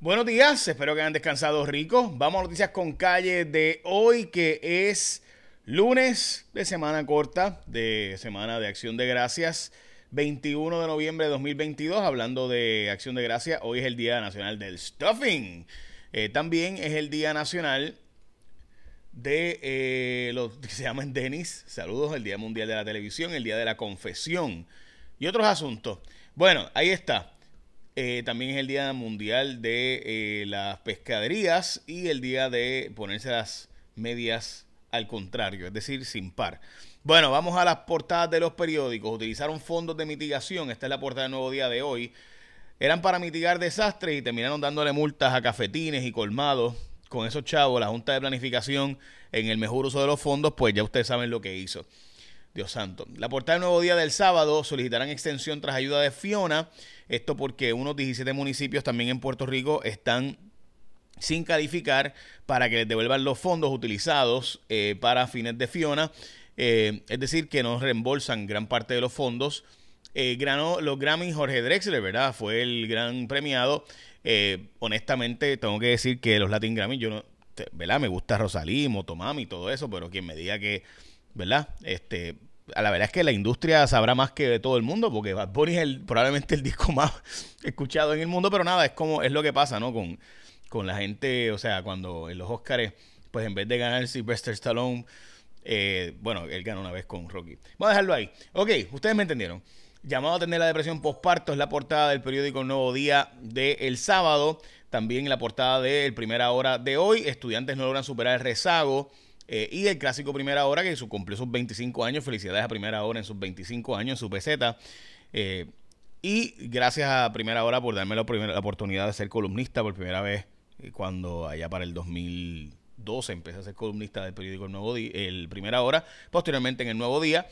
Buenos días, espero que hayan descansado rico. Vamos a noticias con calle de hoy, que es lunes de semana corta, de semana de acción de gracias, 21 de noviembre de 2022. Hablando de acción de gracias, hoy es el Día Nacional del Stuffing. Eh, también es el Día Nacional de eh, los que se llaman Denis. Saludos, el Día Mundial de la Televisión, el Día de la Confesión y otros asuntos. Bueno, ahí está. Eh, también es el Día Mundial de eh, las Pescaderías y el día de ponerse las medias al contrario, es decir, sin par. Bueno, vamos a las portadas de los periódicos. Utilizaron fondos de mitigación. Esta es la portada del nuevo día de hoy. Eran para mitigar desastres y terminaron dándole multas a cafetines y colmados. Con esos chavos, la Junta de Planificación, en el mejor uso de los fondos, pues ya ustedes saben lo que hizo. Santo. La portada del nuevo día del sábado solicitarán extensión tras ayuda de Fiona. Esto porque unos 17 municipios también en Puerto Rico están sin calificar para que les devuelvan los fondos utilizados eh, para fines de Fiona. Eh, es decir, que no reembolsan gran parte de los fondos. Eh, los Grammy Jorge Drexler, ¿verdad? Fue el gran premiado. honestamente, tengo que decir que los Latin Grammy, yo no, ¿verdad? Me gusta Rosalí, Motomami todo eso, pero quien me diga que, ¿verdad? Este, la verdad es que la industria sabrá más que de todo el mundo, porque Bad Bunny es el, probablemente el disco más escuchado en el mundo, pero nada, es como, es lo que pasa, ¿no? Con, con la gente, o sea, cuando en los Oscars, pues en vez de ganar Sylvester Stallone, eh, bueno, él ganó una vez con Rocky. Vamos a dejarlo ahí. Ok, ustedes me entendieron. Llamado a tener la depresión postparto es la portada del periódico Nuevo Día del el sábado. También la portada del Primera Hora de hoy. Estudiantes no logran superar el rezago. Eh, y el clásico Primera Hora, que cumplió sus 25 años. Felicidades a Primera Hora en sus 25 años, en su peseta. Eh, y gracias a Primera Hora por darme la, la, oportunidad de ser columnista por primera vez eh, cuando allá para el 2012 empecé a ser columnista del periódico El Nuevo Día, el Primera Hora, posteriormente en El Nuevo Día.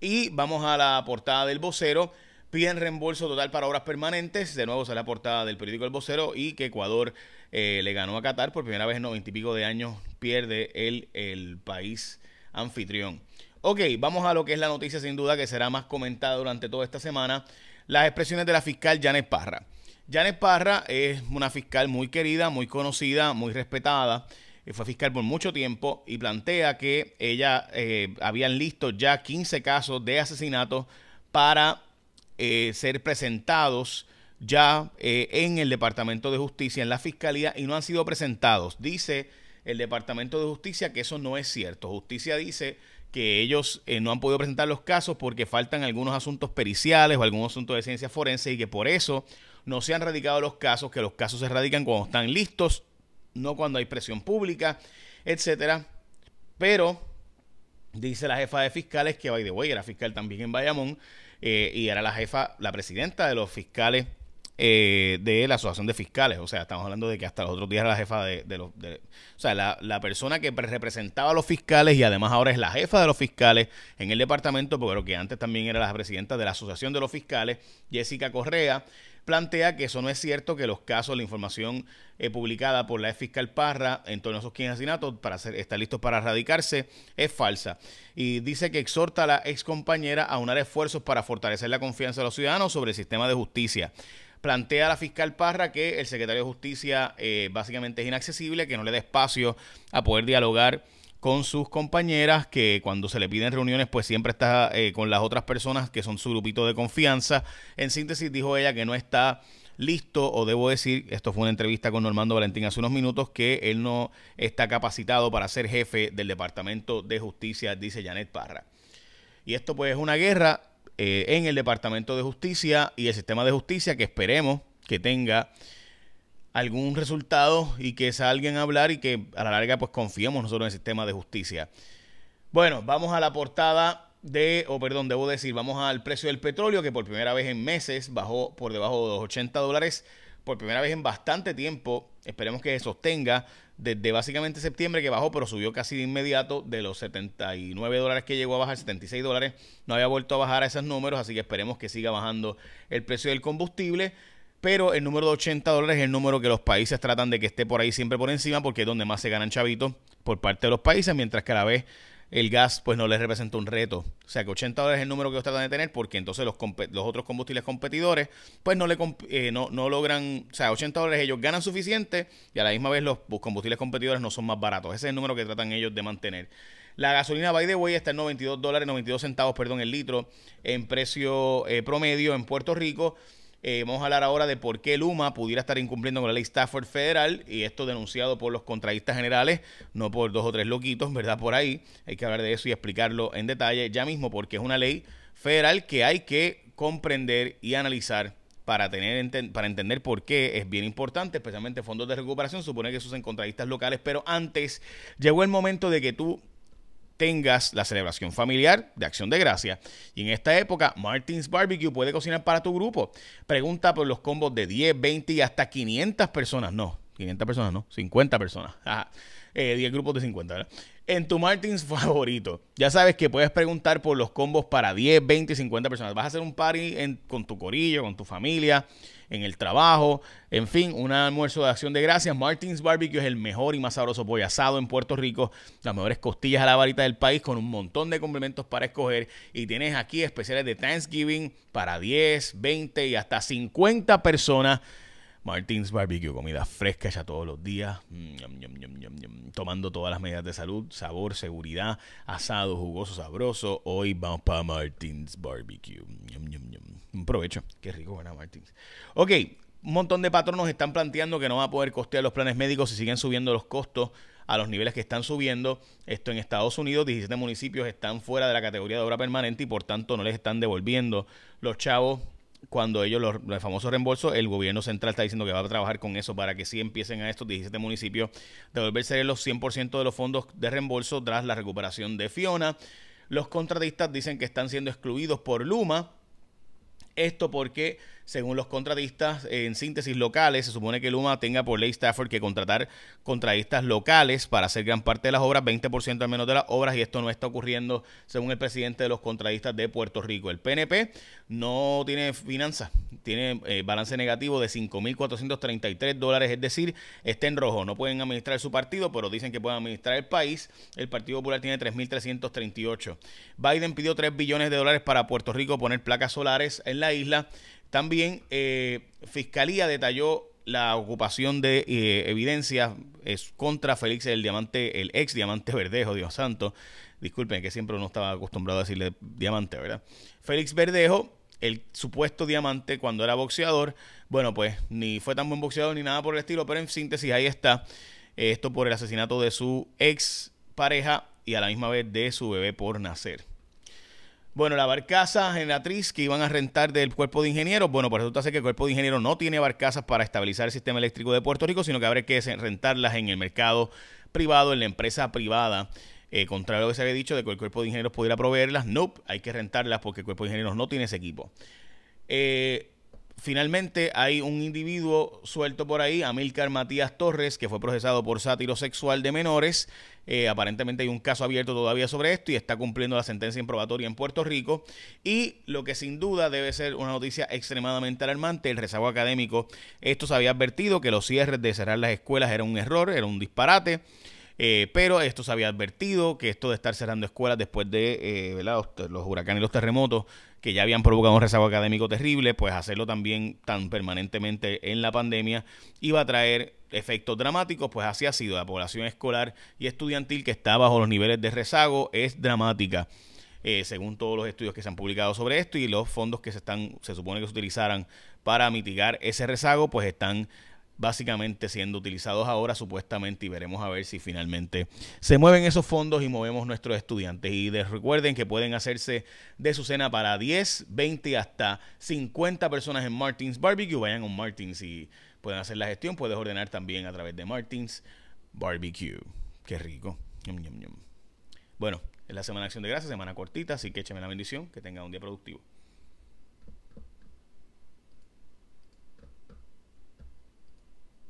Y vamos a la portada del vocero piden reembolso total para obras permanentes. De nuevo, sale la portada del periódico El Vocero y que Ecuador eh, le ganó a Qatar por primera vez en noventa y pico de años. Pierde el, el país anfitrión. Ok, vamos a lo que es la noticia sin duda que será más comentada durante toda esta semana. Las expresiones de la fiscal Janet Parra. Janet Parra es una fiscal muy querida, muy conocida, muy respetada. Eh, fue fiscal por mucho tiempo y plantea que ella eh, habían listo ya 15 casos de asesinato para eh, ser presentados ya en el Departamento de Justicia, en la Fiscalía, y no han sido presentados. Dice el Departamento de Justicia que eso no es cierto. Justicia dice que ellos eh, no han podido presentar los casos porque faltan algunos asuntos periciales o algunos asuntos de ciencia forense y que por eso no se han radicado los casos, que los casos se radican cuando están listos, no cuando hay presión pública, etcétera. Pero dice la jefa de fiscales que, by the way, era fiscal también en Bayamón, eh, y era la jefa, la presidenta de los fiscales eh, de la Asociación de Fiscales. O sea, estamos hablando de que hasta los otros días era la jefa de, los... o sea, la, la, persona que representaba a los fiscales y además ahora es la jefa de los fiscales en el departamento, pero que antes también era la presidenta de la Asociación de los Fiscales, Jessica Correa plantea que eso no es cierto, que los casos, la información eh, publicada por la fiscal Parra en torno a esos 15 asesinatos para ser, estar listos para erradicarse es falsa. Y dice que exhorta a la ex compañera a unar esfuerzos para fortalecer la confianza de los ciudadanos sobre el sistema de justicia plantea la fiscal Parra que el secretario de Justicia eh, básicamente es inaccesible, que no le da espacio a poder dialogar con sus compañeras, que cuando se le piden reuniones, pues siempre está eh, con las otras personas que son su grupito de confianza. En síntesis, dijo ella que no está listo, o debo decir, esto fue una entrevista con Normando Valentín hace unos minutos, que él no está capacitado para ser jefe del Departamento de Justicia, dice Janet Parra. Y esto pues es una guerra eh, en el Departamento de Justicia y el sistema de justicia que esperemos que tenga algún resultado y que salgan a hablar y que a la larga pues confiemos nosotros en el sistema de justicia. Bueno, vamos a la portada de, o perdón, debo decir, vamos al precio del petróleo que por primera vez en meses bajó por debajo de los 80 dólares, por primera vez en bastante tiempo, esperemos que se sostenga desde básicamente septiembre que bajó, pero subió casi de inmediato de los 79 dólares que llegó a bajar, 76 dólares, no había vuelto a bajar a esos números, así que esperemos que siga bajando el precio del combustible. Pero el número de 80 dólares es el número que los países tratan de que esté por ahí siempre por encima porque es donde más se ganan chavitos por parte de los países, mientras que a la vez el gas pues no les representa un reto. O sea que 80 dólares es el número que ellos tratan de tener porque entonces los, otros combustibles competidores pues no, le, eh, logran, o sea, 80 dólares ellos ganan suficiente y a la misma vez los combustibles competidores no son más baratos. Ese es el número que tratan ellos de mantener. La gasolina by the way está en 92 dólares, 92 centavos, perdón, el litro en precio eh, promedio en Puerto Rico. Eh, vamos a hablar ahora de por qué Luma pudiera estar incumpliendo con la ley Stafford federal y esto denunciado por los contratistas generales, no por dos o tres loquitos, ¿verdad? Por ahí hay que hablar de eso y explicarlo en detalle ya mismo porque es una ley federal que hay que comprender y analizar para tener para entender por qué es bien importante, especialmente fondos de recuperación, supone que es en contratistas locales, pero antes llegó el momento de que tú tengas la celebración familiar de Acción de Gracia. Y en esta época, Martins Barbecue puede cocinar para tu grupo. Pregunta por los combos de 10, 20 y hasta 500 personas. No, 500 personas no, 50 personas. 10 eh, grupos de 50, ¿verdad? En tu Martins favorito. Ya sabes que puedes preguntar por los combos para 10, 20 y 50 personas. Vas a hacer un party con tu corillo, con tu familia en el trabajo, en fin, un almuerzo de acción de gracias. Martins Barbecue es el mejor y más sabroso pollo asado en Puerto Rico, las mejores costillas a la varita del país con un montón de complementos para escoger y tienes aquí especiales de Thanksgiving para 10, 20 y hasta 50 personas Martins Barbecue, comida fresca ya todos los días, mm, tomando todas las medidas de salud, sabor, seguridad, asado, jugoso, sabroso. Hoy vamos para Martins Barbecue. Un provecho, qué rico, ¿verdad, Martins? Ok, un montón de patronos están planteando que no va a poder costear los planes médicos si siguen subiendo los costos a los niveles que están subiendo. Esto en Estados Unidos, 17 municipios están fuera de la categoría de obra permanente y por tanto no les están devolviendo los chavos cuando ellos, los, los, famosos reembolsos, el gobierno central está diciendo que va a trabajar con eso para que sí empiecen a estos 17 municipios devolverse los 100% de los fondos de reembolso tras la recuperación de Fiona. Los contratistas dicen que están siendo excluidos por Luma. Esto porque según los contratistas, en síntesis locales, se supone que Luma tenga por ley Stafford que contratar contratistas locales para hacer gran parte de las obras, 20% al menos de las obras, y esto no está ocurriendo según el presidente de los contratistas de Puerto Rico. El PNP no tiene finanzas, tiene eh, balance negativo de 5.433 dólares, es decir, está en rojo. No pueden administrar su partido, pero dicen que pueden administrar el país. El Partido Popular tiene 3.338. Biden pidió 3 billones de dólares para Puerto Rico poner placas solares en la isla. También eh, Fiscalía detalló la ocupación de eh, evidencias es contra Félix el diamante, el ex diamante Verdejo, Dios santo. Disculpen que siempre uno estaba acostumbrado a decirle diamante, ¿verdad? Félix Verdejo, el supuesto diamante cuando era boxeador, bueno, pues ni fue tan buen boxeador ni nada por el estilo, pero en síntesis ahí está. Esto por el asesinato de su ex pareja y a la misma vez de su bebé por nacer. Bueno, la barcaza generatriz que iban a rentar del cuerpo de ingenieros, bueno, pues resulta ser que el cuerpo de ingenieros no tiene barcazas para estabilizar el sistema eléctrico de Puerto Rico, sino que habrá que rentarlas en el mercado privado, en la empresa privada. Eh, contrario a lo que se había dicho de que el cuerpo de ingenieros pudiera proveerlas, no, nope, hay que rentarlas porque el cuerpo de ingenieros no tiene ese equipo. Eh, Finalmente hay un individuo suelto por ahí, Amílcar Matías Torres, que fue procesado por sátiro sexual de menores. Eh, aparentemente hay un caso abierto todavía sobre esto y está cumpliendo la sentencia improbatoria en Puerto Rico. Y lo que sin duda debe ser una noticia extremadamente alarmante, el rezago académico. Esto se había advertido que los cierres de cerrar las escuelas era un error, era un disparate. Eh, pero esto se había advertido, que esto de estar cerrando escuelas después de eh, los huracanes y los terremotos, que ya habían provocado un rezago académico terrible, pues hacerlo también tan permanentemente en la pandemia iba a traer efectos dramáticos, pues así ha sido. La población escolar y estudiantil que está bajo los niveles de rezago es dramática. Eh, según todos los estudios que se han publicado sobre esto y los fondos que se están se supone que se utilizaran para mitigar ese rezago pues están básicamente siendo utilizados ahora supuestamente y veremos a ver si finalmente se mueven esos fondos y movemos nuestros estudiantes. Y recuerden que pueden hacerse de su cena para 10, 20 hasta 50 personas en Martins Barbecue. Vayan a Martins y pueden hacer la gestión. Puedes ordenar también a través de Martins Barbecue. Qué rico. Bueno, es la semana de acción de gracias, semana cortita, así que écheme la bendición, que tengan un día productivo.